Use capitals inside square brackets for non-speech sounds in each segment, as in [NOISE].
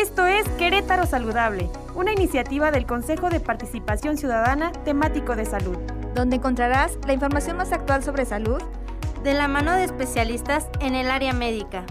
Esto es Querétaro Saludable, una iniciativa del Consejo de Participación Ciudadana temático de salud, donde encontrarás la información más actual sobre salud de la mano de especialistas en el área médica.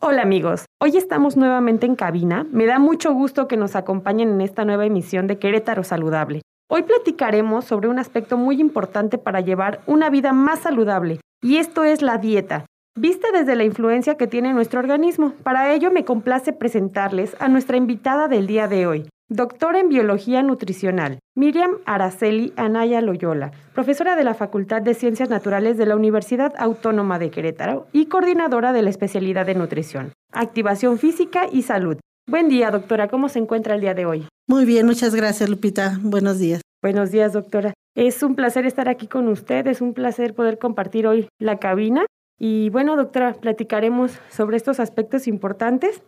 Hola amigos, hoy estamos nuevamente en cabina. Me da mucho gusto que nos acompañen en esta nueva emisión de Querétaro Saludable. Hoy platicaremos sobre un aspecto muy importante para llevar una vida más saludable, y esto es la dieta vista desde la influencia que tiene nuestro organismo. Para ello me complace presentarles a nuestra invitada del día de hoy, doctora en Biología Nutricional, Miriam Araceli Anaya Loyola, profesora de la Facultad de Ciencias Naturales de la Universidad Autónoma de Querétaro y coordinadora de la especialidad de nutrición, activación física y salud. Buen día, doctora. ¿Cómo se encuentra el día de hoy? Muy bien, muchas gracias, Lupita. Buenos días. Buenos días, doctora. Es un placer estar aquí con usted, es un placer poder compartir hoy la cabina y bueno, doctora, platicaremos sobre estos aspectos importantes.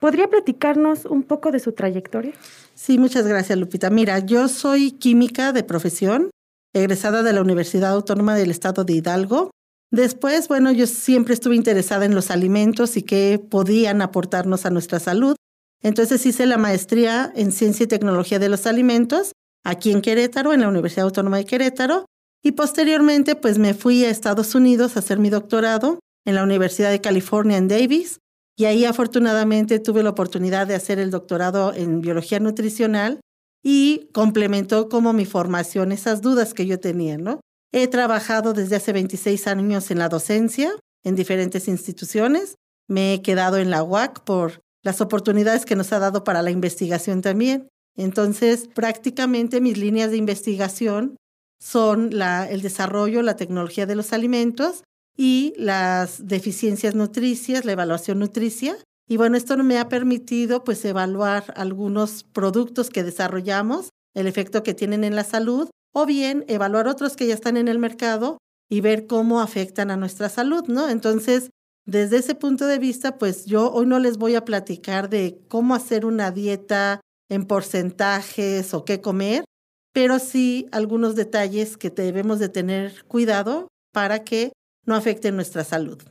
¿Podría platicarnos un poco de su trayectoria? Sí, muchas gracias, Lupita. Mira, yo soy química de profesión, egresada de la Universidad Autónoma del Estado de Hidalgo. Después, bueno, yo siempre estuve interesada en los alimentos y qué podían aportarnos a nuestra salud. Entonces hice la maestría en Ciencia y Tecnología de los Alimentos aquí en Querétaro, en la Universidad Autónoma de Querétaro, y posteriormente, pues me fui a Estados Unidos a hacer mi doctorado en la Universidad de California en Davis. Y ahí afortunadamente tuve la oportunidad de hacer el doctorado en biología nutricional y complementó como mi formación esas dudas que yo tenía, ¿no? He trabajado desde hace 26 años en la docencia en diferentes instituciones. Me he quedado en la UAC por las oportunidades que nos ha dado para la investigación también. Entonces, prácticamente mis líneas de investigación son el desarrollo, la tecnología de los alimentos y las deficiencias nutricias, la evaluación nutricia. Y bueno, esto me ha permitido pues evaluar algunos productos que desarrollamos, el efecto que tienen en la salud, o bien evaluar otros que ya están en el mercado y ver cómo afectan a nuestra salud, ¿no? Entonces, desde ese punto de vista, pues yo hoy no les voy a platicar de cómo hacer una dieta en porcentajes o qué comer, pero sí algunos detalles que debemos de tener cuidado para que no afecten nuestra salud.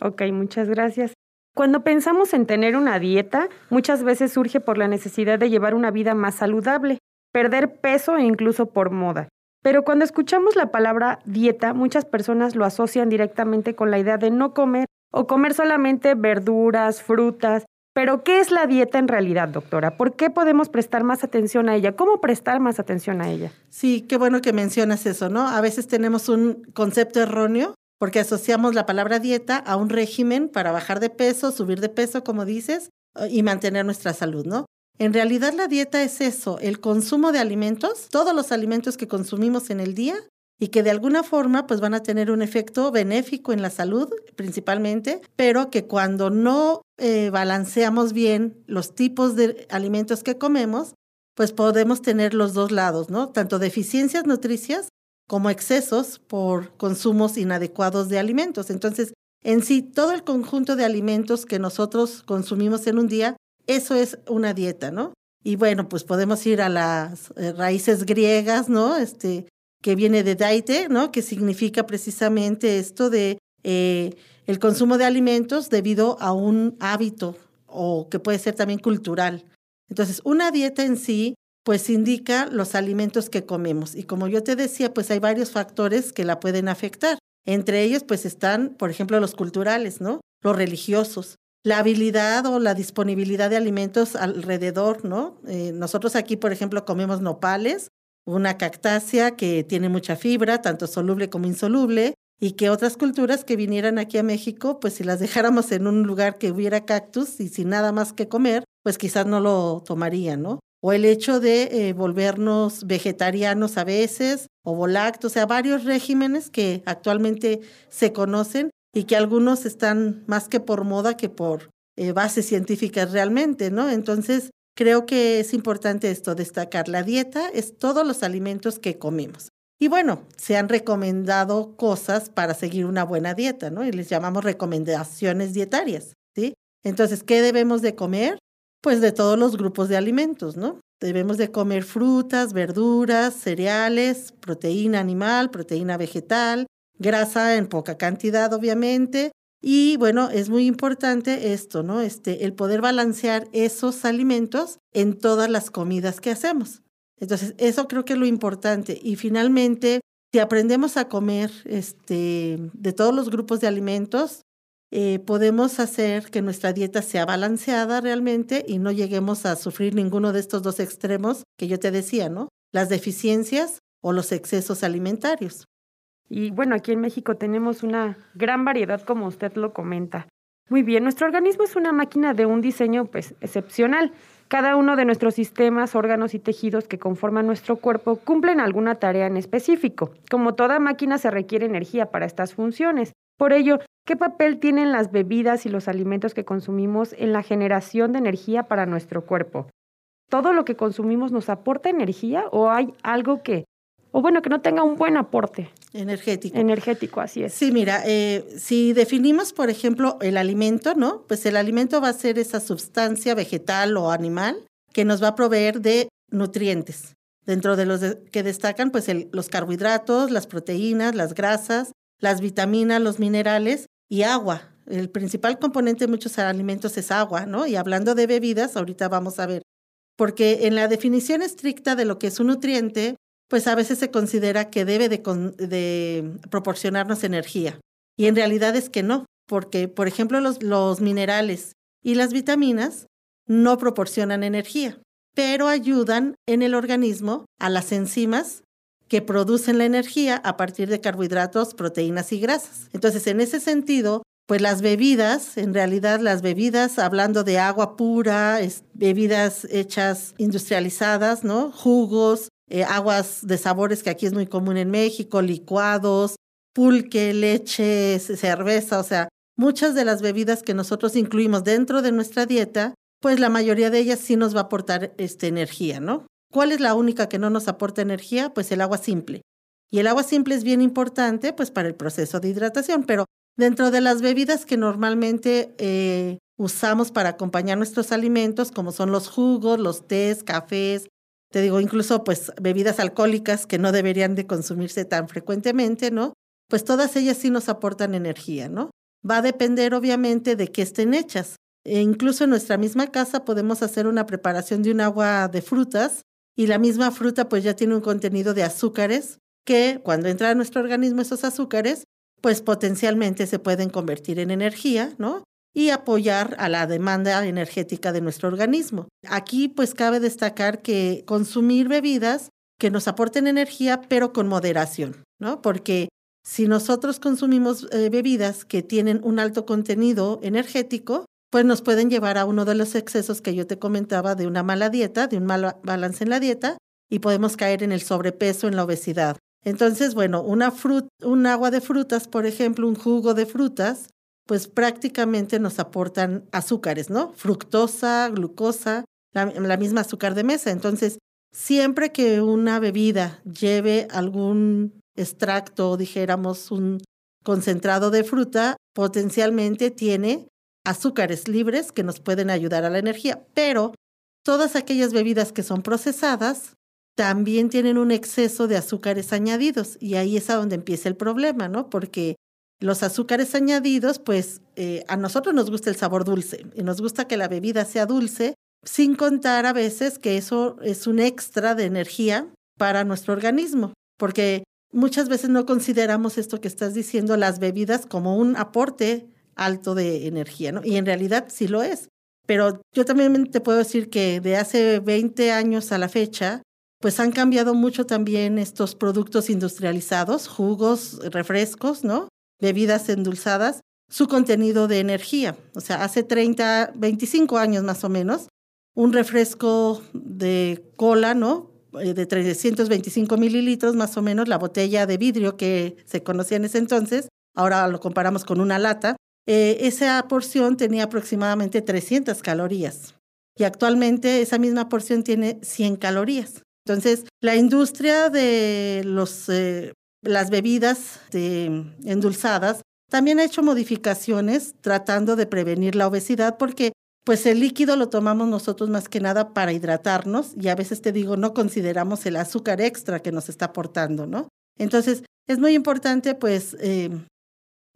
Ok, muchas gracias. Cuando pensamos en tener una dieta, muchas veces surge por la necesidad de llevar una vida más saludable, perder peso e incluso por moda. Pero cuando escuchamos la palabra dieta, muchas personas lo asocian directamente con la idea de no comer o comer solamente verduras, frutas, pero, ¿qué es la dieta en realidad, doctora? ¿Por qué podemos prestar más atención a ella? ¿Cómo prestar más atención a ella? Sí, qué bueno que mencionas eso, ¿no? A veces tenemos un concepto erróneo porque asociamos la palabra dieta a un régimen para bajar de peso, subir de peso, como dices, y mantener nuestra salud, ¿no? En realidad la dieta es eso, el consumo de alimentos, todos los alimentos que consumimos en el día y que de alguna forma pues van a tener un efecto benéfico en la salud principalmente, pero que cuando no eh, balanceamos bien los tipos de alimentos que comemos, pues podemos tener los dos lados, ¿no? Tanto deficiencias nutricias como excesos por consumos inadecuados de alimentos. Entonces, en sí, todo el conjunto de alimentos que nosotros consumimos en un día, eso es una dieta, ¿no? Y bueno, pues podemos ir a las eh, raíces griegas, ¿no? Este, que viene de daite, ¿no? Que significa precisamente esto de eh, el consumo de alimentos debido a un hábito o que puede ser también cultural. Entonces, una dieta en sí, pues indica los alimentos que comemos. Y como yo te decía, pues hay varios factores que la pueden afectar. Entre ellos, pues están, por ejemplo, los culturales, ¿no? Los religiosos. La habilidad o la disponibilidad de alimentos alrededor, ¿no? Eh, nosotros aquí, por ejemplo, comemos nopales una cactácea que tiene mucha fibra, tanto soluble como insoluble, y que otras culturas que vinieran aquí a México, pues si las [LAUGHS] dejáramos en un lugar que hubiera cactus y sin nada más que comer, pues quizás no lo tomarían, ¿no? O el hecho de eh, volvernos vegetarianos a veces, o volactos, o sea, varios regímenes que actualmente se conocen y que algunos están más que por moda que por eh, bases científicas realmente, ¿no? Entonces, Creo que es importante esto, destacar. La dieta es todos los alimentos que comemos. Y bueno, se han recomendado cosas para seguir una buena dieta, ¿no? Y les llamamos recomendaciones dietarias, ¿sí? Entonces, ¿qué debemos de comer? Pues de todos los grupos de alimentos, ¿no? Debemos de comer frutas, verduras, cereales, proteína animal, proteína vegetal, grasa en poca cantidad, obviamente, Y bueno, es muy importante esto, ¿no? Este, el poder balancear esos alimentos en todas las comidas que hacemos. Entonces, eso creo que es lo importante. Y finalmente, si aprendemos a comer este, de todos los grupos de alimentos, eh, podemos hacer que nuestra dieta sea balanceada realmente y no lleguemos a sufrir ninguno de estos dos extremos que yo te decía, ¿no? Las deficiencias o los excesos alimentarios. Y bueno, aquí en México tenemos una gran variedad, como usted lo comenta. Muy bien, nuestro organismo es una máquina de un diseño pues excepcional. Cada uno de nuestros sistemas, órganos y tejidos que conforman nuestro cuerpo cumplen alguna tarea en específico. Como toda máquina se requiere energía para estas funciones. Por ello, ¿qué papel tienen las bebidas y los alimentos que consumimos en la generación de energía para nuestro cuerpo? ¿Todo lo que consumimos nos aporta energía o hay algo que o bueno, que no tenga un buen aporte. Energético. Energético, así es. Sí, mira, eh, si definimos, por ejemplo, el alimento, ¿no? Pues el alimento va a ser esa sustancia vegetal o animal que nos va a proveer de nutrientes. Dentro de los que destacan, pues los carbohidratos, las proteínas, las grasas, las vitaminas, los minerales y agua. El principal componente de muchos alimentos es agua, ¿no? Y hablando de bebidas, ahorita vamos a ver. Porque en la definición estricta de lo que es un nutriente, pues a veces se considera que debe de, proporcionarnos energía. Y en realidad es que no, porque, por ejemplo, los, minerales y las vitaminas no proporcionan energía, pero ayudan en el organismo a las enzimas que producen la energía a partir de carbohidratos, proteínas y grasas. Entonces, en ese sentido, pues las bebidas, en realidad las bebidas, hablando de agua pura, bebidas hechas industrializadas, ¿no? Jugos, eh, aguas de sabores que aquí es muy común en México, licuados, pulque, leche, cerveza, o sea, muchas de las bebidas que nosotros incluimos dentro de nuestra dieta, pues la mayoría de ellas sí nos va a aportar este, energía, ¿no? ¿Cuál es la única que no nos aporta energía? Pues el agua simple. Y el agua simple es bien importante pues para el proceso de hidratación, pero dentro de las bebidas que normalmente eh, usamos para acompañar nuestros alimentos, como son los jugos, los tés, cafés, te digo, incluso pues bebidas alcohólicas que no deberían de consumirse tan frecuentemente, ¿no? Pues todas ellas sí nos aportan energía, ¿no? Va a depender obviamente de qué estén hechas. E incluso en nuestra misma casa podemos hacer una preparación de un agua de frutas y la misma fruta pues ya tiene un contenido de azúcares que cuando entra a nuestro organismo esos azúcares pues potencialmente se pueden convertir en energía, ¿no? Y apoyar a la demanda energética de nuestro organismo. Aquí pues cabe destacar que consumir bebidas que nos aporten energía pero con moderación, ¿no? Porque si nosotros consumimos eh, bebidas que tienen un alto contenido energético, pues nos pueden llevar a uno de los excesos que yo te comentaba de una mala dieta, de un mal balance en la dieta y podemos caer en el sobrepeso, en la obesidad. Entonces, bueno, una un agua de frutas, por ejemplo, un jugo de frutas, pues prácticamente nos aportan azúcares, ¿no? Fructosa, glucosa, la, misma azúcar de mesa. Entonces, siempre que una bebida lleve algún extracto, dijéramos, un concentrado de fruta, potencialmente tiene azúcares libres que nos pueden ayudar a la energía, pero todas aquellas bebidas que son procesadas también tienen un exceso de azúcares añadidos y ahí es a donde empieza el problema, ¿no? Porque los azúcares añadidos, pues eh, a nosotros nos gusta el sabor dulce y nos gusta que la bebida sea dulce, sin contar a veces que eso es un extra de energía para nuestro organismo, porque muchas veces no consideramos esto que estás diciendo, las bebidas, como un aporte alto de energía, ¿no? Y en realidad sí lo es. Pero yo también te puedo decir que de hace 20 años a la fecha, pues han cambiado mucho también estos productos industrializados, jugos, refrescos, ¿no? Bebidas endulzadas su contenido de energía. O sea, hace 30, 25 años más o menos, un refresco de cola, ¿no? Eh, de 325 mililitros más o menos, la botella de vidrio que se conocía en ese entonces, ahora lo comparamos con una lata, eh, esa porción tenía aproximadamente 300 calorías y actualmente esa misma porción tiene 100 calorías. Entonces, la industria de los eh, las bebidas endulzadas, también ha hecho modificaciones tratando de prevenir la obesidad porque pues el líquido lo tomamos nosotros más que nada para hidratarnos y a veces te digo, no consideramos el azúcar extra que nos está aportando, ¿no? Entonces, es muy importante pues eh,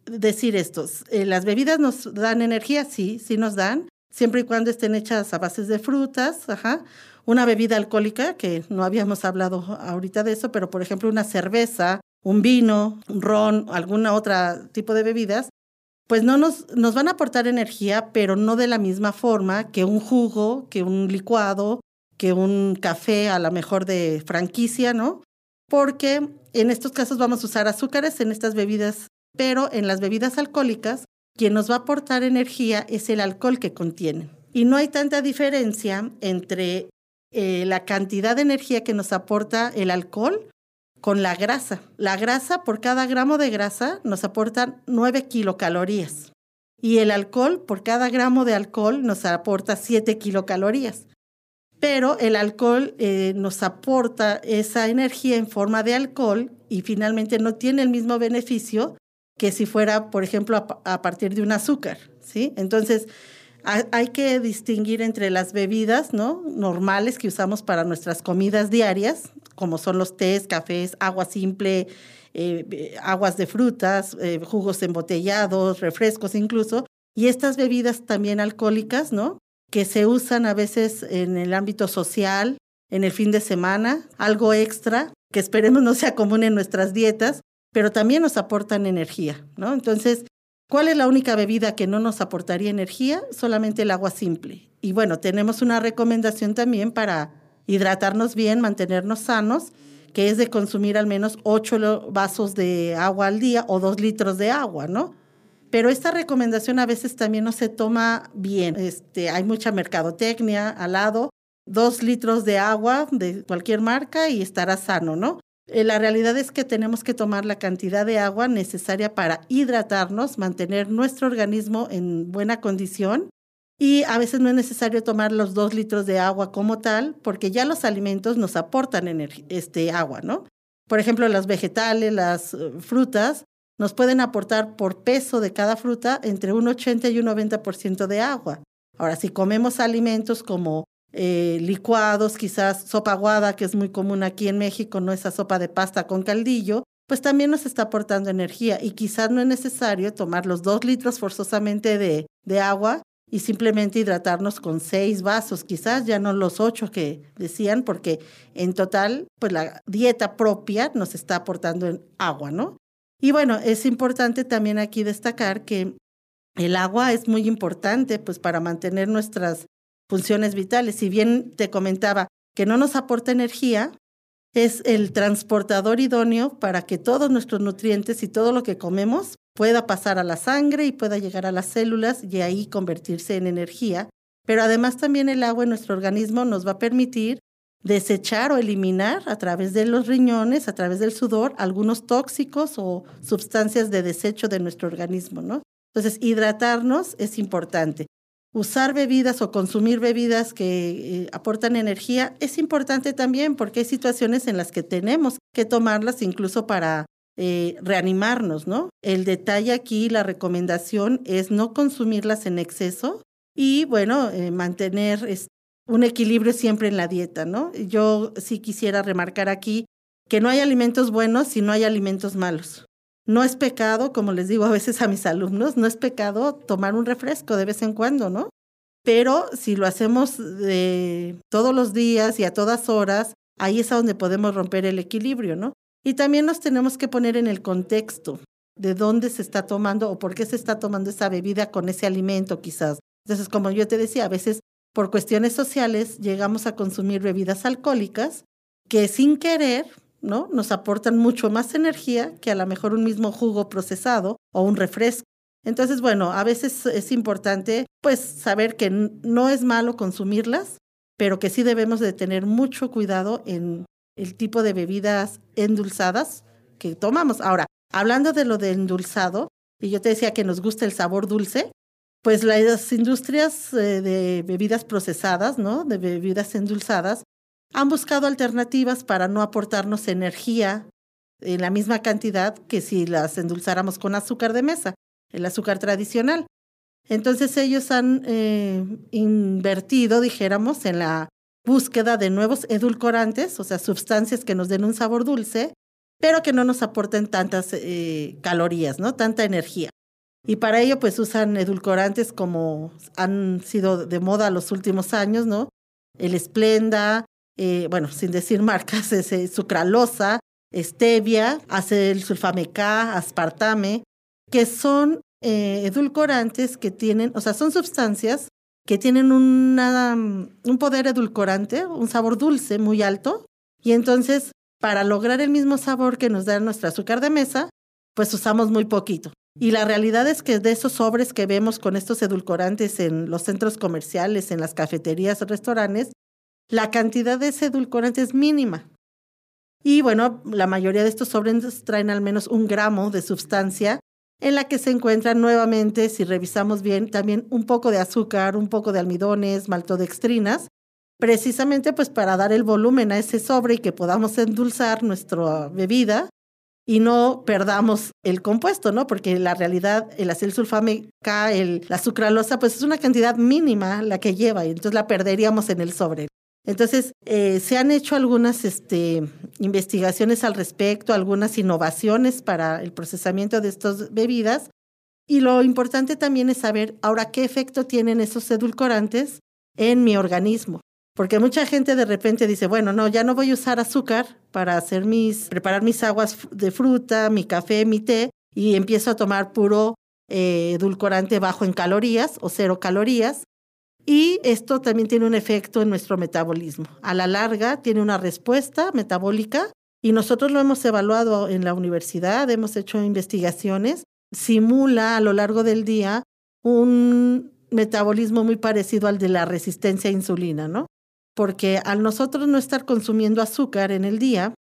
decir esto, eh, las bebidas nos dan energía, sí, sí nos dan, siempre y cuando estén hechas a bases de frutas, ajá. Una bebida alcohólica, que no habíamos hablado ahorita de eso, pero por ejemplo una cerveza, un vino, un ron, alguna otra tipo de bebidas, pues no nos, nos van a aportar energía, pero no de la misma forma que un jugo, que un licuado, que un café a lo mejor de franquicia, ¿no? Porque en estos casos vamos a usar azúcares en estas bebidas, pero en las bebidas alcohólicas, quien nos va a aportar energía es el alcohol que contienen. Y no hay tanta diferencia entre eh, la cantidad de energía que nos aporta el alcohol con la grasa. La grasa, por cada gramo de grasa, nos aporta 9 kilocalorías. Y el alcohol, por cada gramo de alcohol, nos aporta 7 kilocalorías. Pero el alcohol eh, nos aporta esa energía en forma de alcohol y finalmente no tiene el mismo beneficio que si fuera, por ejemplo, a partir de un azúcar. ¿sí? Entonces, hay que distinguir entre las bebidas ¿no? normales que usamos para nuestras comidas diarias, como son los tés, cafés, agua simple, eh, aguas de frutas, eh, jugos embotellados, refrescos incluso, y estas bebidas también alcohólicas, ¿no? Que se usan a veces en el ámbito social, en el fin de semana, algo extra, que esperemos no sea común en nuestras dietas, pero también nos aportan energía, ¿no? Entonces, ¿cuál es la única bebida que no nos aportaría energía? Solamente el agua simple. Y bueno, tenemos una recomendación también para hidratarnos bien, mantenernos sanos, que es de consumir al menos 8 vasos de agua al día o 2 litros de agua, ¿no? Pero esta recomendación a veces también no se toma bien. Este, hay mucha mercadotecnia al lado. Dos litros de agua de cualquier marca y estará sano, ¿no? Eh, la realidad es que tenemos que tomar la cantidad de agua necesaria para hidratarnos, mantener nuestro organismo en buena condición y a veces no es necesario tomar los dos litros de agua como tal, porque ya los alimentos nos aportan este, agua, ¿no? Por ejemplo, los vegetales, las eh, frutas, nos pueden aportar por peso de cada fruta entre un 80 y un 90% de agua. Ahora, si comemos alimentos como eh, licuados, quizás sopa aguada, que es muy común aquí en México, no esa sopa de pasta con caldillo, pues también nos está aportando energía y quizás no es necesario tomar los dos litros forzosamente de, de agua y simplemente hidratarnos con seis vasos, quizás ya no los ocho que decían, porque en total, pues la dieta propia nos está aportando agua, ¿no? Y bueno, es importante también aquí destacar que el agua es muy importante, pues para mantener nuestras funciones vitales. Si bien te comentaba que no nos aporta energía, es el transportador idóneo para que todos nuestros nutrientes y todo lo que comemos pueda pasar a la sangre y pueda llegar a las células y ahí convertirse en energía. Pero además también el agua en nuestro organismo nos va a permitir desechar o eliminar a través de los riñones, a través del sudor, algunos tóxicos o sustancias de desecho de nuestro organismo, ¿no? Entonces, hidratarnos es importante. Usar bebidas o consumir bebidas que eh, aportan energía es importante también porque hay situaciones en las que tenemos que tomarlas incluso para eh, reanimarnos, ¿no? El detalle aquí, la recomendación es no consumirlas en exceso y, bueno, eh, mantener un equilibrio siempre en la dieta, ¿no? Yo sí quisiera remarcar aquí que no hay alimentos buenos si no hay alimentos malos. No es pecado, como les digo a veces a mis alumnos, no es pecado tomar un refresco de vez en cuando, ¿no? Pero si lo hacemos todos los días y a todas horas, ahí es a donde podemos romper el equilibrio, ¿no? Y también nos tenemos que poner en el contexto de dónde se está tomando o por qué se está tomando esa bebida con ese alimento quizás. Entonces, como yo te decía, a veces por cuestiones sociales llegamos a consumir bebidas alcohólicas que sin querer, ¿no? Nos aportan mucho más energía que a lo mejor un mismo jugo procesado o un refresco. Entonces, bueno, a veces es importante pues saber que no es malo consumirlas, pero que sí debemos de tener mucho cuidado en el tipo de bebidas endulzadas que tomamos. Ahora, hablando de lo de endulzado, y yo te decía que nos gusta el sabor dulce, pues las industrias eh, de bebidas procesadas, ¿no? De bebidas endulzadas, han buscado alternativas para no aportarnos energía en la misma cantidad que si las endulzáramos con azúcar de mesa, el azúcar tradicional. Entonces ellos han eh, invertido, dijéramos, en la búsqueda de nuevos edulcorantes, o sea, sustancias que nos den un sabor dulce, pero que no nos aporten tantas eh, calorías, ¿no? Tanta energía. Y para ello pues usan edulcorantes como han sido de moda los últimos años, ¿no? El Esplenda, eh, bueno, sin decir marcas, [LAUGHS] es eh, sucralosa, stevia, el K, aspartame, que son edulcorantes que tienen, o sea, son sustancias que tienen un poder edulcorante, un sabor dulce muy alto, y entonces para lograr el mismo sabor que nos da nuestro azúcar de mesa, pues usamos muy poquito. Y la realidad es que de esos sobres que vemos con estos edulcorantes en los centros comerciales, en las cafeterías, restaurantes, la cantidad de ese edulcorante es mínima. Y bueno, la mayoría de estos sobres traen al menos un gramo de sustancia en la que se encuentran nuevamente, si revisamos bien, también un poco de azúcar, un poco de almidones, maltodextrinas, precisamente pues para dar el volumen a ese sobre y que podamos endulzar nuestra bebida y no perdamos el compuesto, ¿no? Porque la realidad, el acetylsulfame K, el, la sucralosa, pues es una cantidad mínima la que lleva y entonces la perderíamos en el sobre. Entonces, eh, se han hecho algunas este, investigaciones al respecto, algunas innovaciones para el procesamiento de estas bebidas. Y lo importante también es saber ahora qué efecto tienen esos edulcorantes en mi organismo. Porque mucha gente de repente dice, bueno, no, ya no voy a usar azúcar para hacer mis, preparar mis aguas de fruta, mi café, mi té, y empiezo a tomar puro eh, edulcorante bajo en calorías o cero calorías. Y esto también tiene un efecto en nuestro metabolismo. A la larga tiene una respuesta metabólica y nosotros lo hemos evaluado en la universidad, hemos hecho investigaciones, simula a lo largo del día un metabolismo muy parecido al de la resistencia a insulina, ¿no? porque al nosotros no estar consumiendo azúcar en el día,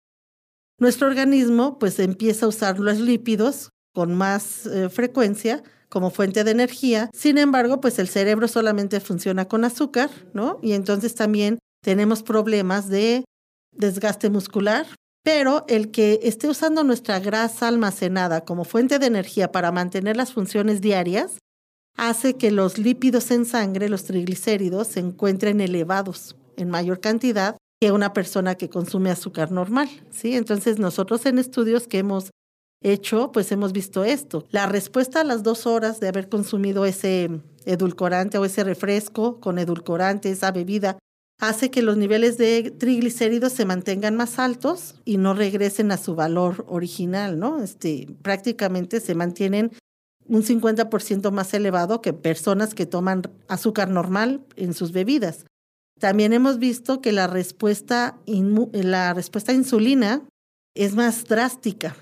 nuestro organismo pues empieza a usar los lípidos con más eh, frecuencia como fuente de energía. Sin embargo, pues el cerebro solamente funciona con azúcar, ¿no? Y entonces también tenemos problemas de desgaste muscular, pero el que esté usando nuestra grasa almacenada como fuente de energía para mantener las funciones diarias, hace que los lípidos en sangre, los triglicéridos, se encuentren elevados en mayor cantidad que una persona que consume azúcar normal, ¿sí? Entonces nosotros en estudios que hemos hecho, pues hemos visto esto. La respuesta a las dos horas de haber consumido ese edulcorante o ese refresco con edulcorante, esa bebida, hace que los niveles de triglicéridos se mantengan más altos y no regresen a su valor original, ¿no? Este, prácticamente se mantienen un 50% más elevado que personas que toman azúcar normal en sus bebidas. También hemos visto que la respuesta, la respuesta a insulina es más drástica,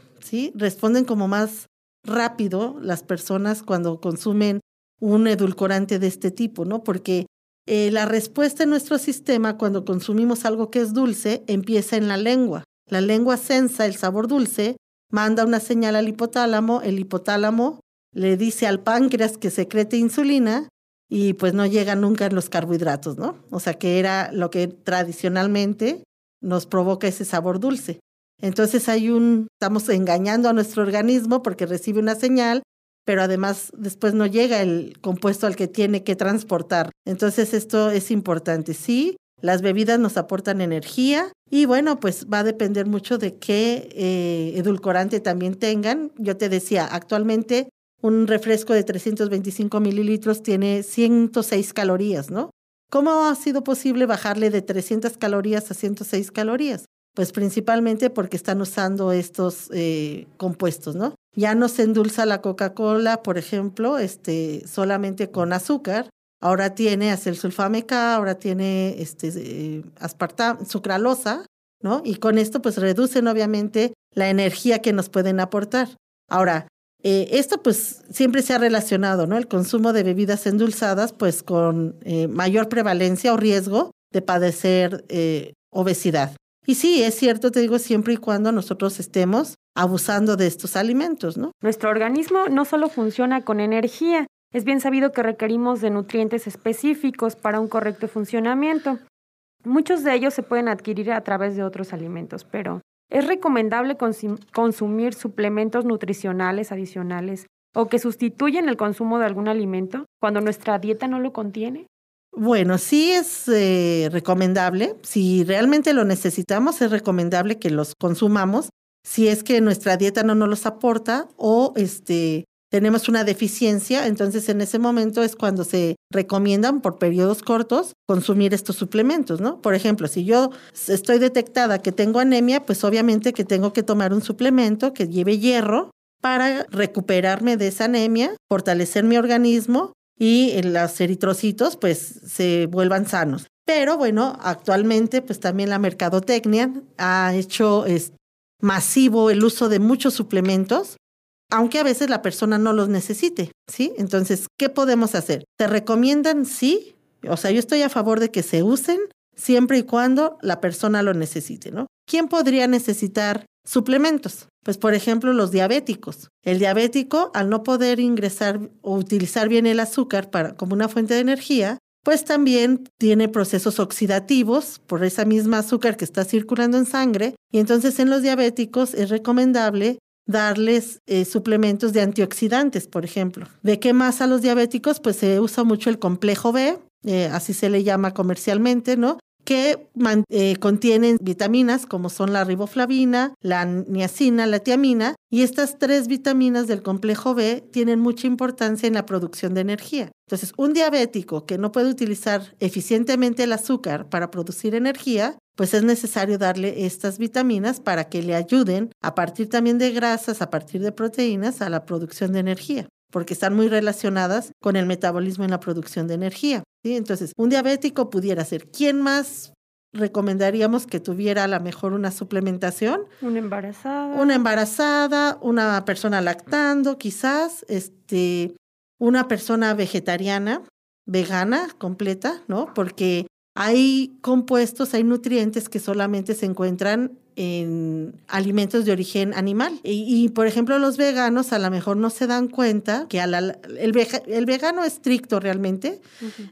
Responden como más rápido las personas cuando consumen un edulcorante de este tipo, ¿no? Porque eh, la respuesta en nuestro sistema cuando consumimos algo que es dulce empieza en la lengua. La lengua sensa el sabor dulce, manda una señal al hipotálamo, el hipotálamo le dice al páncreas que secrete insulina y pues no llega nunca en los carbohidratos, ¿no? O sea, que era lo que tradicionalmente nos provoca ese sabor dulce. Entonces hay un, estamos engañando a nuestro organismo porque recibe una señal, pero además después no llega el compuesto al que tiene que transportar. Entonces esto es importante. Sí, las bebidas nos aportan energía y bueno, pues va a depender mucho de qué eh, edulcorante también tengan. Yo te decía, actualmente un refresco de 325 mililitros tiene 106 calorías, ¿no? ¿Cómo ha sido posible bajarle de 300 calorías a 106 calorías? Pues principalmente porque están usando estos eh, compuestos, ¿no? Ya no se endulza la Coca-Cola, por ejemplo, este, solamente con azúcar. Ahora tiene acetylsulfame K, ahora tiene este, eh, sucralosa, ¿no? Y con esto pues reducen obviamente la energía que nos pueden aportar. Ahora, eh, esto pues siempre se ha relacionado, ¿no? El consumo de bebidas endulzadas pues con eh, mayor prevalencia o riesgo de padecer obesidad. Y sí, es cierto, te digo, siempre y cuando nosotros estemos abusando de estos alimentos, ¿no? Nuestro organismo no solo funciona con energía, es bien sabido que requerimos de nutrientes específicos para un correcto funcionamiento. Muchos de ellos se pueden adquirir a través de otros alimentos, pero ¿Es recomendable consumir suplementos nutricionales adicionales o que sustituyen el consumo de algún alimento cuando nuestra dieta no lo contiene? Bueno, sí es eh, recomendable. Si realmente lo necesitamos, es recomendable que los consumamos. Si es que nuestra dieta no nos los aporta o este, tenemos una deficiencia, entonces en ese momento es cuando se recomiendan por periodos cortos consumir estos suplementos, ¿no? Por ejemplo, si yo estoy detectada que tengo anemia, pues obviamente que tengo que tomar un suplemento que lleve hierro para recuperarme de esa anemia, fortalecer mi organismo y los eritrocitos pues se vuelvan sanos. Pero bueno, actualmente pues también la mercadotecnia ha hecho masivo el uso de muchos suplementos, aunque a veces la persona no los necesite, ¿sí? Entonces, ¿qué podemos hacer? ¿Te recomiendan? Sí. O sea, yo estoy a favor de que se usen siempre y cuando la persona lo necesite, ¿no? ¿Quién podría necesitar suplementos? Pues, por ejemplo, los diabéticos. El diabético, al no poder ingresar o utilizar bien el azúcar para, como una fuente de energía, pues también tiene procesos oxidativos por esa misma azúcar que está circulando en sangre. Y entonces en los diabéticos es recomendable darles eh, suplementos de antioxidantes, por ejemplo. ¿De qué más a los diabéticos? Pues se usa mucho el complejo B, eh, así se le llama comercialmente, ¿no? Que eh, contienen vitaminas como son la riboflavina, la niacina, la tiamina, y estas tres vitaminas del complejo B tienen mucha importancia en la producción de energía. Entonces, un diabético que no puede utilizar eficientemente el azúcar para producir energía, pues es necesario darle estas vitaminas para que le ayuden a partir también de grasas, a partir de proteínas, a la producción de energía porque están muy relacionadas con el metabolismo en la producción de energía. ¿sí? Entonces, un diabético pudiera ser. ¿Quién más recomendaríamos que tuviera a lo mejor una suplementación? Una embarazada. Una embarazada, una persona lactando, quizás, este, una persona vegetariana, vegana, completa, ¿no? Porque hay compuestos, hay nutrientes que solamente se encuentran en alimentos de origen animal. Y, por ejemplo, los veganos a lo mejor no se dan cuenta que el, vegano estricto realmente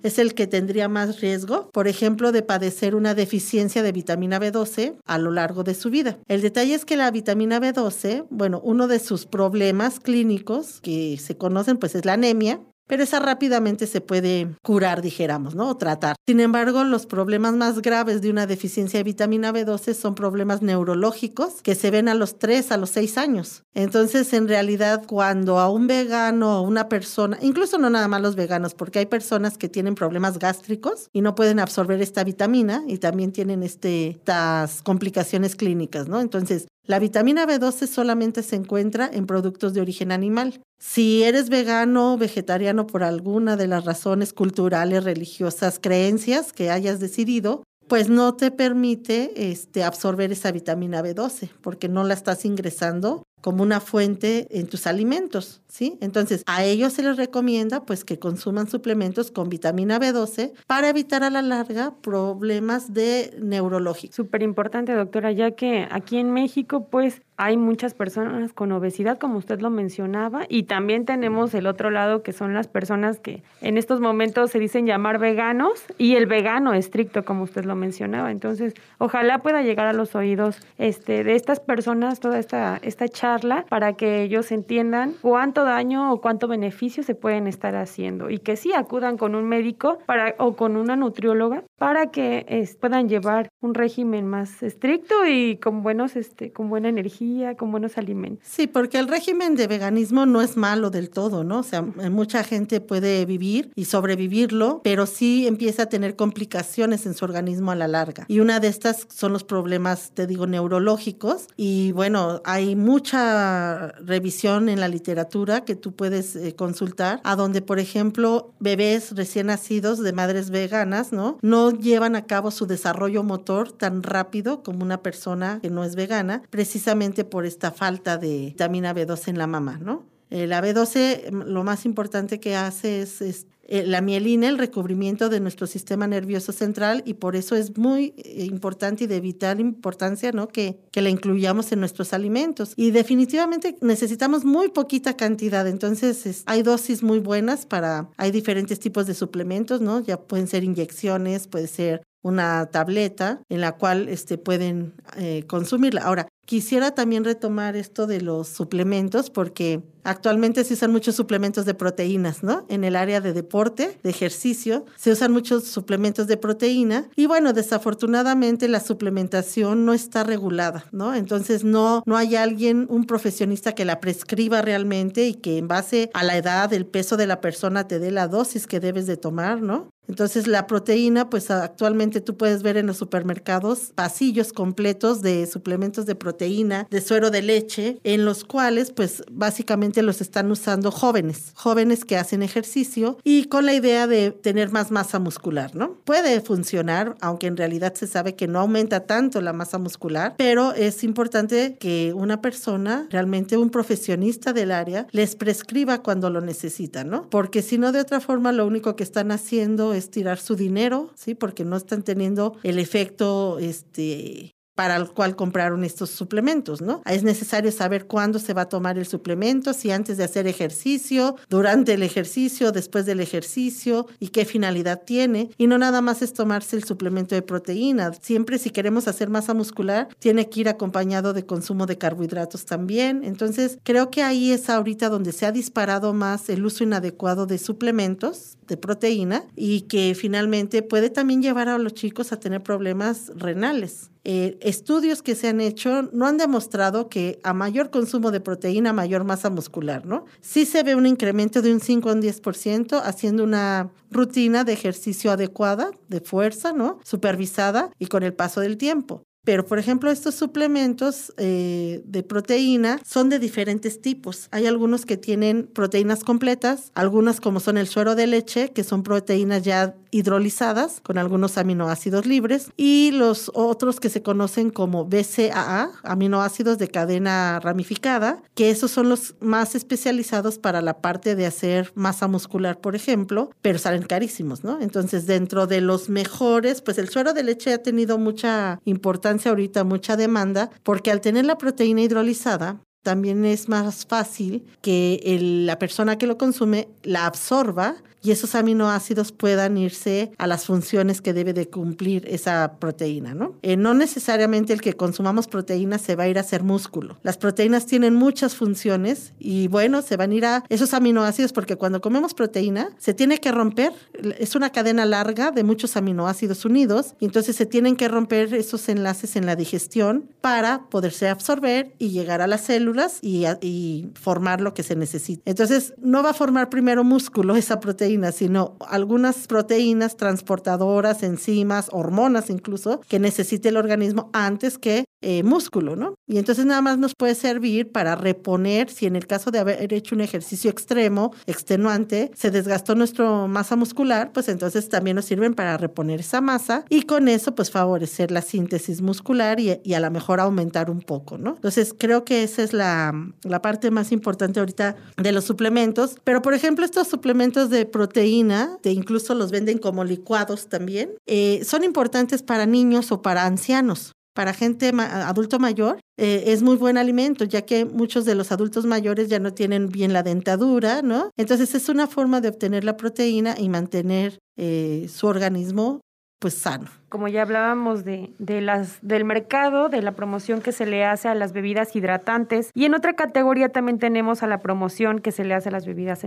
es el que tendría más riesgo, por ejemplo, de padecer una deficiencia de vitamina B12 a lo largo de su vida. El detalle es que la vitamina B12, bueno, uno de sus problemas clínicos que se conocen pues es la anemia pero esa rápidamente se puede curar, dijéramos, ¿no? O tratar. Sin embargo, los problemas más graves de una deficiencia de vitamina B12 son problemas neurológicos que se ven a los 3, a los 6 años. Entonces, en realidad, cuando a un vegano o una persona, incluso no nada más los veganos, porque hay personas que tienen problemas gástricos y no pueden absorber esta vitamina y también tienen este, estas complicaciones clínicas, ¿no? Entonces, la vitamina B12 solamente se encuentra en productos de origen animal. Si eres vegano o vegetariano por alguna de las razones culturales, religiosas, creencias que hayas decidido, pues no te permite este, absorber esa vitamina B12 porque no la estás ingresando como una fuente en tus alimentos, ¿sí? Entonces, a ellos se les recomienda pues que consuman suplementos con vitamina B12 para evitar a la larga problemas de neurológicos. Súper importante, doctora, ya que aquí en México pues hay muchas personas con obesidad, como usted lo mencionaba, y también tenemos el otro lado que son las personas que en estos momentos se dicen llamar veganos y el vegano estricto, como usted lo mencionaba. Entonces, ojalá pueda llegar a los oídos este, de estas personas toda esta, esta charla para que ellos entiendan cuánto daño o cuánto beneficio se pueden estar haciendo y que sí acudan con un médico o con una nutrióloga para que puedan llevar un régimen más estricto y con buenos, este, con buena energía, con buenos alimentos. Sí, porque el régimen de veganismo no es malo del todo, ¿no? O sea, mucha gente puede vivir y sobrevivirlo, pero sí empieza a tener complicaciones en su organismo a la larga. Y una de estas son los problemas, te digo, neurológicos. Y bueno, hay mucha revisión en la literatura que tú puedes eh, consultar, a donde, por ejemplo, bebés recién nacidos de madres veganas, ¿no? No llevan a cabo su desarrollo motor tan rápido como una persona que no es vegana, precisamente por esta falta de vitamina B12 en la mamá, ¿no? Eh, la B12 lo más importante que hace es, eh, la mielina, el recubrimiento de nuestro sistema nervioso central y por eso es muy eh, importante y de vital importancia ¿no? que, que la incluyamos en nuestros alimentos. Y definitivamente necesitamos muy poquita cantidad, entonces hay dosis muy buenas para, hay diferentes tipos de suplementos, ¿no? Ya pueden ser inyecciones, puede ser una tableta en la cual este, pueden eh, consumirla. Ahora, quisiera también retomar esto de los suplementos porque actualmente se usan muchos suplementos de proteínas, ¿no? En el área de deporte de ejercicio, se usan muchos suplementos de proteína y bueno, desafortunadamente la suplementación no está regulada, ¿no? Entonces no, no hay alguien, un profesionista que la prescriba realmente y que en base a la edad, el peso de la persona te dé la dosis que debes de tomar, ¿no? Entonces la proteína, pues actualmente tú puedes ver en los supermercados pasillos completos de suplementos de proteína, de suero de leche, en los cuales pues básicamente los están usando jóvenes, jóvenes que hacen ejercicio y con la idea de tener más masa muscular, ¿no? Puede funcionar, aunque en realidad se sabe que no aumenta tanto la masa muscular, pero es importante que una persona, realmente un profesionista del área, les prescriba cuando lo necesitan, ¿no? Porque si no, de otra forma, lo único que están haciendo es tirar su dinero, ¿sí? Porque no están teniendo el efecto este, para el cual compraron estos suplementos, ¿no? Es necesario saber cuándo se va a tomar el suplemento, si antes de hacer ejercicio, durante el ejercicio, después del ejercicio y qué finalidad tiene. Y no nada más es tomarse el suplemento de proteína. Siempre si queremos hacer masa muscular, tiene que ir acompañado de consumo de carbohidratos también. Entonces, creo que ahí es ahorita donde se ha disparado más el uso inadecuado de suplementos de proteína y que finalmente puede también llevar a los chicos a tener problemas renales. Eh, estudios que se han hecho no han demostrado que a mayor consumo de proteína, mayor masa muscular, ¿no? Sí se ve un incremento de un 5 a un 10% haciendo una rutina de ejercicio adecuada, de fuerza, ¿no? Supervisada y con el paso del tiempo. Pero, por ejemplo, estos suplementos eh, de proteína son de diferentes tipos. Hay algunos que tienen proteínas completas, algunas como son el suero de leche, que son proteínas ya hidrolizadas con algunos aminoácidos libres, y los otros que se conocen como BCAA, aminoácidos de cadena ramificada, que esos son los más especializados para la parte de hacer masa muscular, por ejemplo, pero salen carísimos, ¿no? Entonces, dentro de los mejores, pues el suero de leche ha tenido mucha importancia ahorita mucha demanda, porque al tener la proteína hidrolizada, también es más fácil que la persona que lo consume la absorba y esos aminoácidos puedan irse a las funciones que debe de cumplir esa proteína, ¿no? Eh, no necesariamente el que consumamos proteínas se va a ir a hacer músculo. Las proteínas tienen muchas funciones y bueno, se van a ir a esos aminoácidos porque cuando comemos proteína se tiene que romper, es una cadena larga de muchos aminoácidos unidos y entonces se tienen que romper esos enlaces en la digestión para poderse absorber y llegar a las células y, y formar lo que se necesita. Entonces no va a formar primero músculo esa proteína sino algunas proteínas transportadoras, enzimas, hormonas incluso, que necesite el organismo antes que eh, músculo, ¿no? Y entonces nada más nos puede servir para reponer, si en el caso de haber hecho un ejercicio extremo, extenuante, se desgastó nuestra masa muscular, pues entonces también nos sirven para reponer esa masa y con eso pues favorecer la síntesis muscular y, y a lo mejor aumentar un poco, ¿no? Entonces creo que esa es la, la parte más importante ahorita de los suplementos, pero por ejemplo estos suplementos de proteína, de incluso los venden como licuados también, eh, son importantes para niños o para ancianos para gente adulto mayor eh, es muy buen alimento, ya que muchos de los adultos mayores ya no tienen bien la dentadura, ¿no? Entonces es una forma de obtener la proteína y mantener eh, su organismo pues sano. Como ya hablábamos de, del mercado, de la promoción que se le hace a las bebidas hidratantes y en otra categoría también tenemos a la promoción que se le hace a las bebidas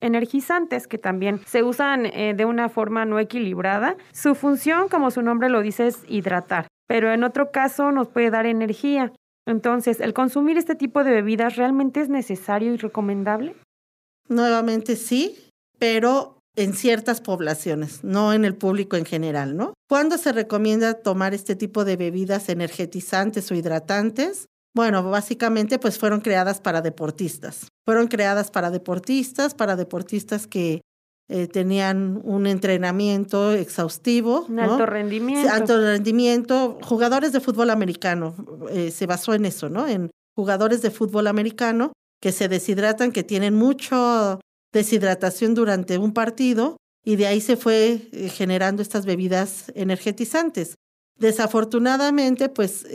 energizantes que también se usan eh, de una forma no equilibrada. Su función, como su nombre lo dice, es hidratar pero en otro caso nos puede dar energía. Entonces, ¿el consumir este tipo de bebidas realmente es necesario y recomendable? Nuevamente sí, pero en ciertas poblaciones, no en el público en general, ¿no? ¿Cuándo se recomienda tomar este tipo de bebidas energetizantes o hidratantes? Bueno, básicamente pues fueron creadas para deportistas. Fueron creadas para deportistas, para deportistas que eh, tenían un entrenamiento exhaustivo. Un alto rendimiento. Alto rendimiento. Jugadores de fútbol americano, eh, se basó en eso, ¿no? En jugadores de fútbol americano que se deshidratan, que tienen mucha deshidratación durante un partido y de ahí se fue eh, generando estas bebidas energetizantes. Desafortunadamente, pues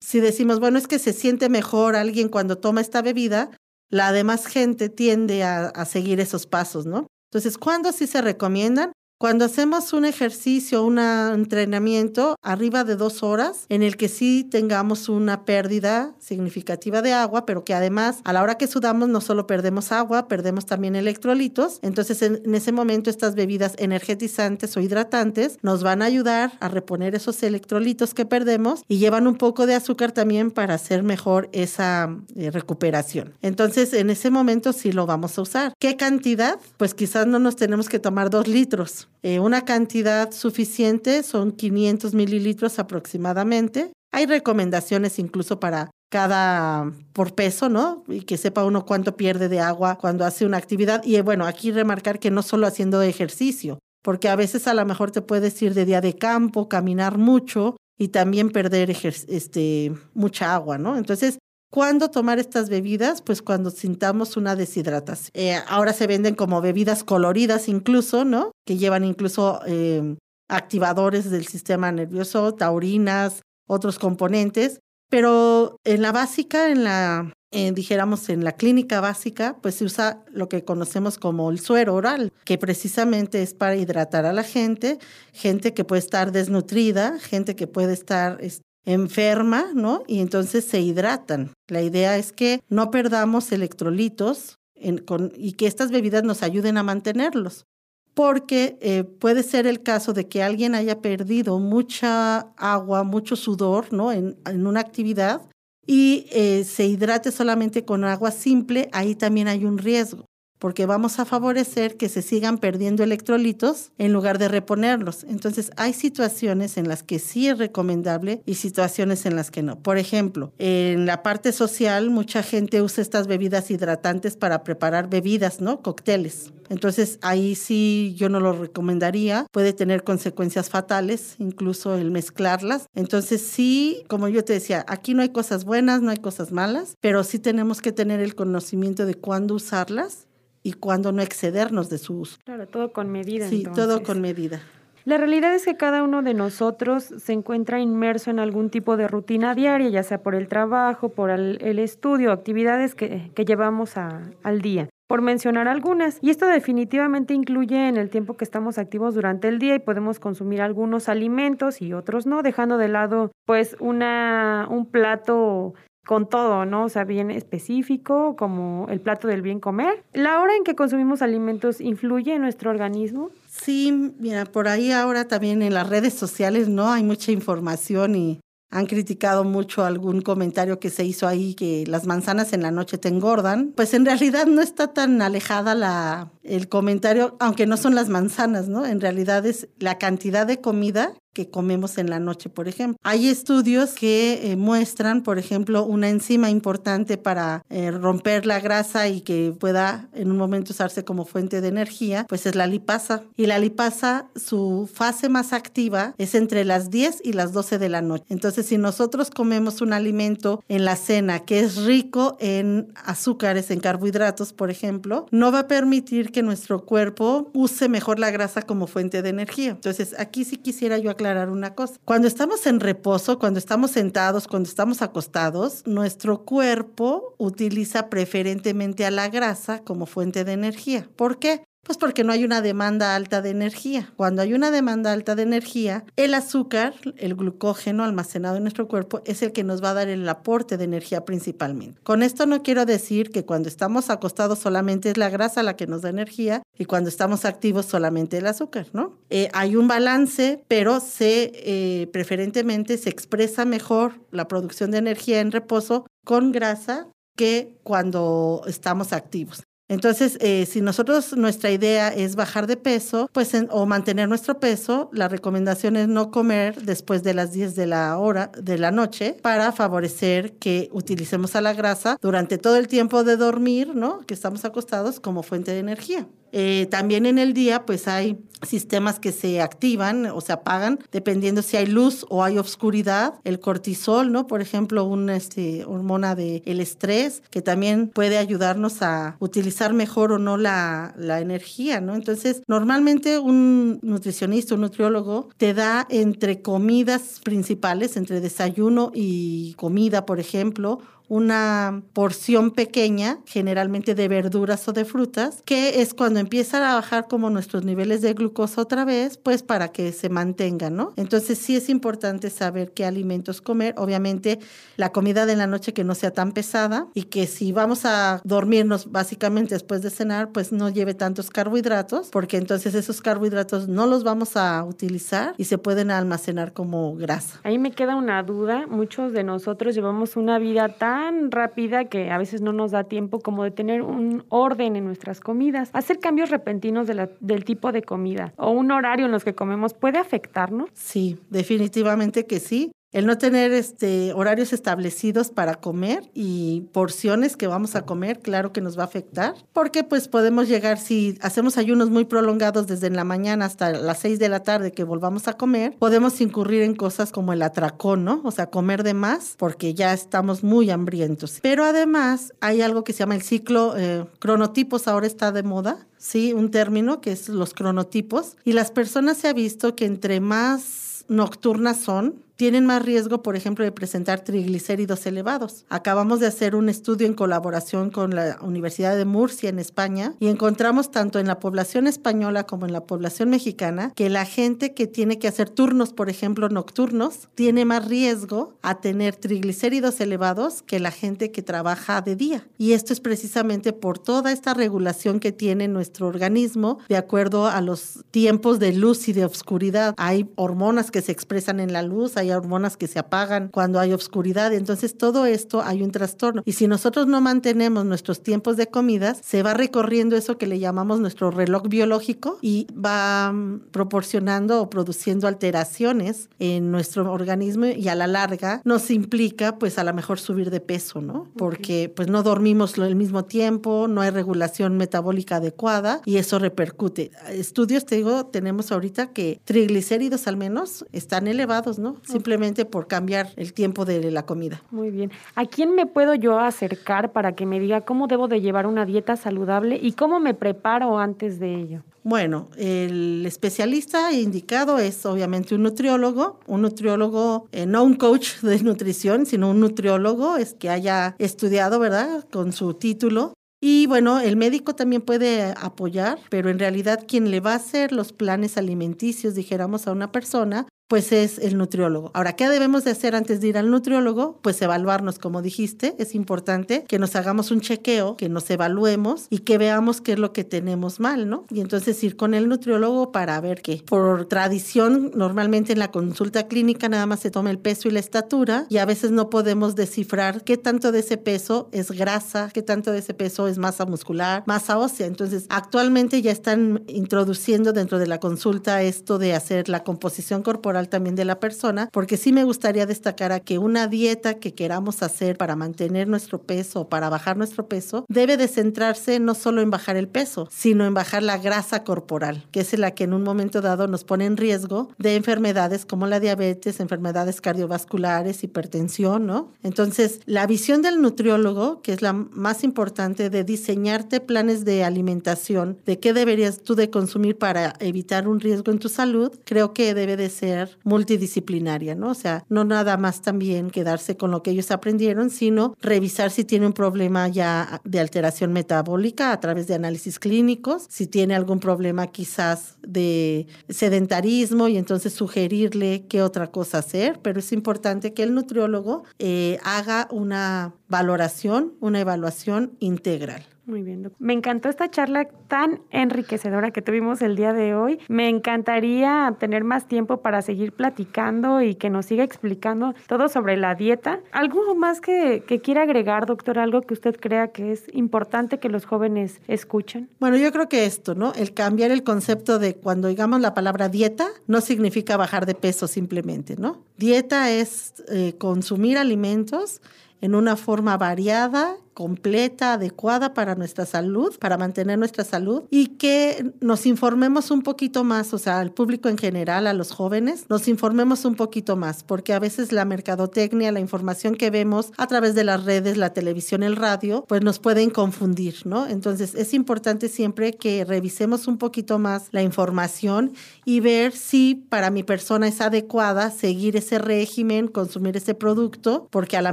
si decimos, bueno, es que se siente mejor alguien cuando toma esta bebida, la demás gente tiende a seguir esos pasos, ¿no? Entonces, ¿cuándo sí se recomiendan? Cuando hacemos un ejercicio, un entrenamiento arriba de dos horas, en el que sí tengamos una pérdida significativa de agua, pero que además a la hora que sudamos no solo perdemos agua, perdemos también electrolitos. Entonces en, ese momento estas bebidas energetizantes o hidratantes nos van a ayudar a reponer esos electrolitos que perdemos y llevan un poco de azúcar también para hacer mejor esa eh, recuperación. Entonces en ese momento sí lo vamos a usar. ¿Qué cantidad? Pues quizás no nos tenemos que tomar dos litros eh, una cantidad suficiente son 500 mililitros aproximadamente. Hay recomendaciones incluso para cada por peso, ¿no? Y que sepa uno cuánto pierde de agua cuando hace una actividad. Y bueno, aquí remarcar que no solo haciendo ejercicio, porque a veces a lo mejor te puedes ir de día de campo, caminar mucho y también perder este, mucha agua, ¿no? Entonces, ¿Cuándo tomar estas bebidas? Pues cuando sintamos una deshidratación. Eh, ahora se venden como bebidas coloridas incluso, ¿no? Que llevan incluso eh, activadores del sistema nervioso, taurinas, otros componentes. Pero en la básica, en la, eh, dijéramos en la clínica básica, pues se usa lo que conocemos como el suero oral, que precisamente es para hidratar a la gente, gente que puede estar desnutrida, gente que puede estar enferma, ¿no? Y entonces se hidratan. La idea es que no perdamos electrolitos y que estas bebidas nos ayuden a mantenerlos. Porque eh, puede ser el caso de que alguien haya perdido mucha agua, mucho sudor, ¿no? En, una actividad y eh, se hidrate solamente con agua simple, ahí también hay un riesgo porque vamos a favorecer que se sigan perdiendo electrolitos en lugar de reponerlos. Entonces, hay situaciones en las que sí es recomendable y situaciones en las que no. Por ejemplo, en la parte social, mucha gente usa estas bebidas hidratantes para preparar bebidas, ¿no? Cócteles. Entonces, ahí sí yo no lo recomendaría. Puede tener consecuencias fatales, incluso el mezclarlas. Entonces, sí, como yo te decía, aquí no hay cosas buenas, no hay cosas malas, pero sí tenemos que tener el conocimiento de cuándo usarlas y cuándo no excedernos de su uso. Claro, todo con medida. Sí, todo con medida. La realidad es que cada uno de nosotros se encuentra inmerso en algún tipo de rutina diaria, ya sea por el trabajo, por el, estudio, actividades que, que llevamos al día por mencionar algunas. Y esto definitivamente incluye en el tiempo que estamos activos durante el día y podemos consumir algunos alimentos y otros no, dejando de lado pues una, un plato con todo, ¿no? O sea, bien específico, como el plato del bien comer. ¿La hora en que consumimos alimentos influye en nuestro organismo? Sí, mira, por ahí ahora también en las redes sociales, ¿no? Hay mucha información y han criticado mucho algún comentario que se hizo ahí que las manzanas en la noche te engordan. Pues en realidad no está tan alejada la, el comentario, aunque no son las manzanas, ¿no? En realidad es la cantidad de comida que comemos en la noche, por ejemplo. Hay estudios que eh, muestran, por ejemplo, una enzima importante para eh, romper la grasa y que pueda en un momento usarse como fuente de energía, pues es la lipasa. Y la lipasa, su fase más activa es entre las 10 y las 12 de la noche. Entonces, si nosotros comemos un alimento en la cena que es rico en azúcares, en carbohidratos, por ejemplo, no va a permitir que nuestro cuerpo use mejor la grasa como fuente de energía. Entonces, aquí sí quisiera yo aclarar una cosa. Cuando estamos en reposo, cuando estamos sentados, cuando estamos acostados, nuestro cuerpo utiliza preferentemente a la grasa como fuente de energía. ¿Por qué? Pues porque no hay una demanda alta de energía. Cuando hay una demanda alta de energía, el azúcar, el glucógeno almacenado en nuestro cuerpo, es el que nos va a dar el aporte de energía principalmente. Con esto no quiero decir que cuando estamos acostados solamente es la grasa la que nos da energía y cuando estamos activos solamente el azúcar, ¿no? Eh, hay un balance, pero se eh, preferentemente se expresa mejor la producción de energía en reposo con grasa que cuando estamos activos. Entonces, eh, si nosotros nuestra idea es bajar de peso, pues o mantener nuestro peso, la recomendación es no comer después de las 10 de la hora de la noche para favorecer que utilicemos a la grasa durante todo el tiempo de dormir, ¿no? Que estamos acostados como fuente de energía. Eh, también en el día, pues hay sistemas que se activan o se apagan dependiendo si hay luz o hay oscuridad. El cortisol, ¿no? Por ejemplo, una este, hormona del el estrés que también puede ayudarnos a utilizar mejor o no la, la energía, ¿no? Entonces, normalmente un nutricionista, un nutriólogo, te da entre comidas principales, entre desayuno y comida, por ejemplo, una porción pequeña, generalmente de verduras o de frutas, que es cuando empiezan a bajar como nuestros niveles de glucosa otra vez, pues para que se mantengan, ¿no? Entonces sí es importante saber qué alimentos comer. Obviamente la comida de la noche que no sea tan pesada y que si vamos a dormirnos básicamente después de cenar, pues no lleve tantos carbohidratos, porque entonces esos carbohidratos no los vamos a utilizar y se pueden almacenar como grasa. Ahí me queda una duda. Muchos de nosotros llevamos una vida tan rápida que a veces no nos da tiempo como de tener un orden en nuestras comidas. Hacer cambios repentinos del tipo de comida o un horario en los que comemos puede afectarnos. Sí, definitivamente que sí el no tener este, horarios establecidos para comer y porciones que vamos a comer, claro que nos va a afectar, porque pues podemos llegar, si hacemos ayunos muy prolongados desde la mañana hasta las 6 de la tarde que volvamos a comer, podemos incurrir en cosas como el atracón, ¿no? O sea, comer de más porque ya estamos muy hambrientos. Pero además hay algo que se llama el ciclo, eh, cronotipos ahora está de moda, ¿sí? Un término que es los cronotipos. Y las personas se ha visto que entre más nocturnas son, tienen más riesgo, por ejemplo, de presentar triglicéridos elevados. Acabamos de hacer un estudio en colaboración con la Universidad de Murcia en España y encontramos tanto en la población española como en la población mexicana que la gente que tiene que hacer turnos, por ejemplo, nocturnos, tiene más riesgo a tener triglicéridos elevados que la gente que trabaja de día. Y esto es precisamente por toda esta regulación que tiene nuestro organismo de acuerdo a los tiempos de luz y de oscuridad. Hay hormonas que se expresan en la luz, hay hormonas que se apagan cuando hay oscuridad. Entonces, todo esto hay un trastorno. Y si nosotros no mantenemos nuestros tiempos de comidas, se va recorriendo eso que le llamamos nuestro reloj biológico y va mm, proporcionando o produciendo alteraciones en nuestro organismo y a la larga nos implica pues a lo mejor subir de peso, ¿no? Porque pues no dormimos el mismo tiempo, no hay regulación metabólica adecuada y eso repercute. Estudios, te digo, tenemos ahorita que triglicéridos al menos están elevados, ¿no? Simplemente por cambiar el tiempo de la comida. Muy bien. ¿A quién me puedo yo acercar para que me diga cómo debo de llevar una dieta saludable y cómo me preparo antes de ello? Bueno, el especialista indicado es obviamente un nutriólogo, un nutriólogo, eh, no un coach de nutrición, sino un nutriólogo es que haya estudiado, ¿verdad? Con su título. Y bueno, el médico también puede apoyar, pero en realidad quien le va a hacer los planes alimenticios, dijéramos, a una persona, pues es el nutriólogo. Ahora, ¿qué debemos de hacer antes de ir al nutriólogo? Pues evaluarnos, como dijiste, es importante que nos hagamos un chequeo, que nos evaluemos y que veamos qué es lo que tenemos mal, ¿no? Y entonces ir con el nutriólogo para ver qué. Por tradición, normalmente en la consulta clínica nada más se toma el peso y la estatura y a veces no podemos descifrar qué tanto de ese peso es grasa, qué tanto de ese peso es masa muscular, masa ósea. Entonces, actualmente ya están introduciendo dentro de la consulta esto de hacer la composición corporal también de la persona, porque sí me gustaría destacar a que una dieta que queramos hacer para mantener nuestro peso o para bajar nuestro peso debe de centrarse no solo en bajar el peso, sino en bajar la grasa corporal, que es la que en un momento dado nos pone en riesgo de enfermedades como la diabetes, enfermedades cardiovasculares, hipertensión, ¿no? Entonces, la visión del nutriólogo, que es la más importante de diseñarte planes de alimentación, de qué deberías tú de consumir para evitar un riesgo en tu salud, creo que debe de ser multidisciplinaria, ¿no? O sea, no nada más también quedarse con lo que ellos aprendieron, sino revisar si tiene un problema ya de alteración metabólica a través de análisis clínicos, si tiene algún problema quizás de sedentarismo y entonces sugerirle qué otra cosa hacer, pero es importante que el nutriólogo eh, haga una valoración, una evaluación integral. Muy bien, Me encantó esta charla tan enriquecedora que tuvimos el día de hoy. Me encantaría tener más tiempo para seguir platicando y que nos siga explicando todo sobre la dieta. ¿Algo más que, que quiera agregar, doctor? ¿Algo que usted crea que es importante que los jóvenes escuchen? Bueno, yo creo que esto, ¿no? El cambiar el concepto de cuando digamos la palabra dieta no significa bajar de peso simplemente, ¿no? Dieta es eh, consumir alimentos en una forma variada completa, adecuada para nuestra salud, para mantener nuestra salud y que nos informemos un poquito más, o sea, al público en general, a los jóvenes, nos informemos un poquito más, porque a veces la mercadotecnia, la información que vemos a través de las redes, la televisión, el radio, pues nos pueden confundir, ¿no? Entonces es importante siempre que revisemos un poquito más la información y ver si para mi persona es adecuada seguir ese régimen, consumir ese producto, porque a lo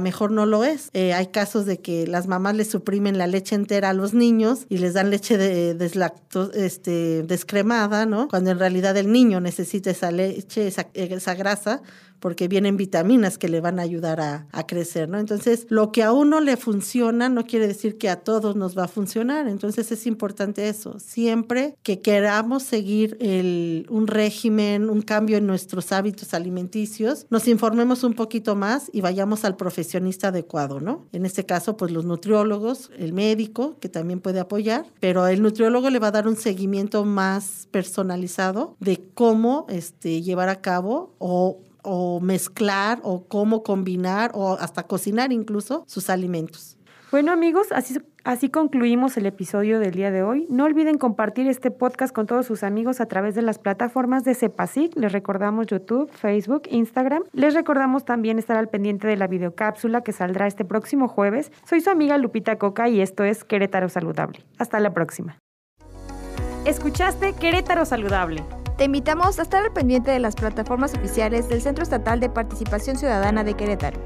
mejor no lo es. Eh, hay casos de que las mamás le suprimen la leche entera a los niños y les dan leche de, este, descremada, ¿no? Cuando en realidad el niño necesita esa leche, esa, esa grasa porque vienen vitaminas que le van a ayudar a, crecer, ¿no? Entonces, lo que a uno le funciona no quiere decir que a todos nos va a funcionar. Entonces, es importante eso. Siempre que queramos seguir el, un régimen, un cambio en nuestros hábitos alimenticios, nos informemos un poquito más y vayamos al profesionista adecuado, ¿no? En este caso, pues los nutriólogos, el médico, que también puede apoyar, pero el nutriólogo le va a dar un seguimiento más personalizado de cómo este, llevar a cabo o o mezclar o cómo combinar o hasta cocinar incluso sus alimentos. Bueno amigos, así, así concluimos el episodio del día de hoy. No olviden compartir este podcast con todos sus amigos a través de las plataformas de CEPASIC. Les recordamos YouTube, Facebook, Instagram. Les recordamos también estar al pendiente de la videocápsula que saldrá este próximo jueves. Soy su amiga Lupita Coca y esto es Querétaro Saludable. Hasta la próxima. Escuchaste Querétaro Saludable te invitamos a estar al pendiente de las plataformas oficiales del Centro Estatal de Participación Ciudadana de Querétaro.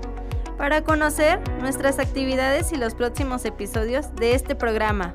Para conocer nuestras actividades y los próximos episodios de este programa.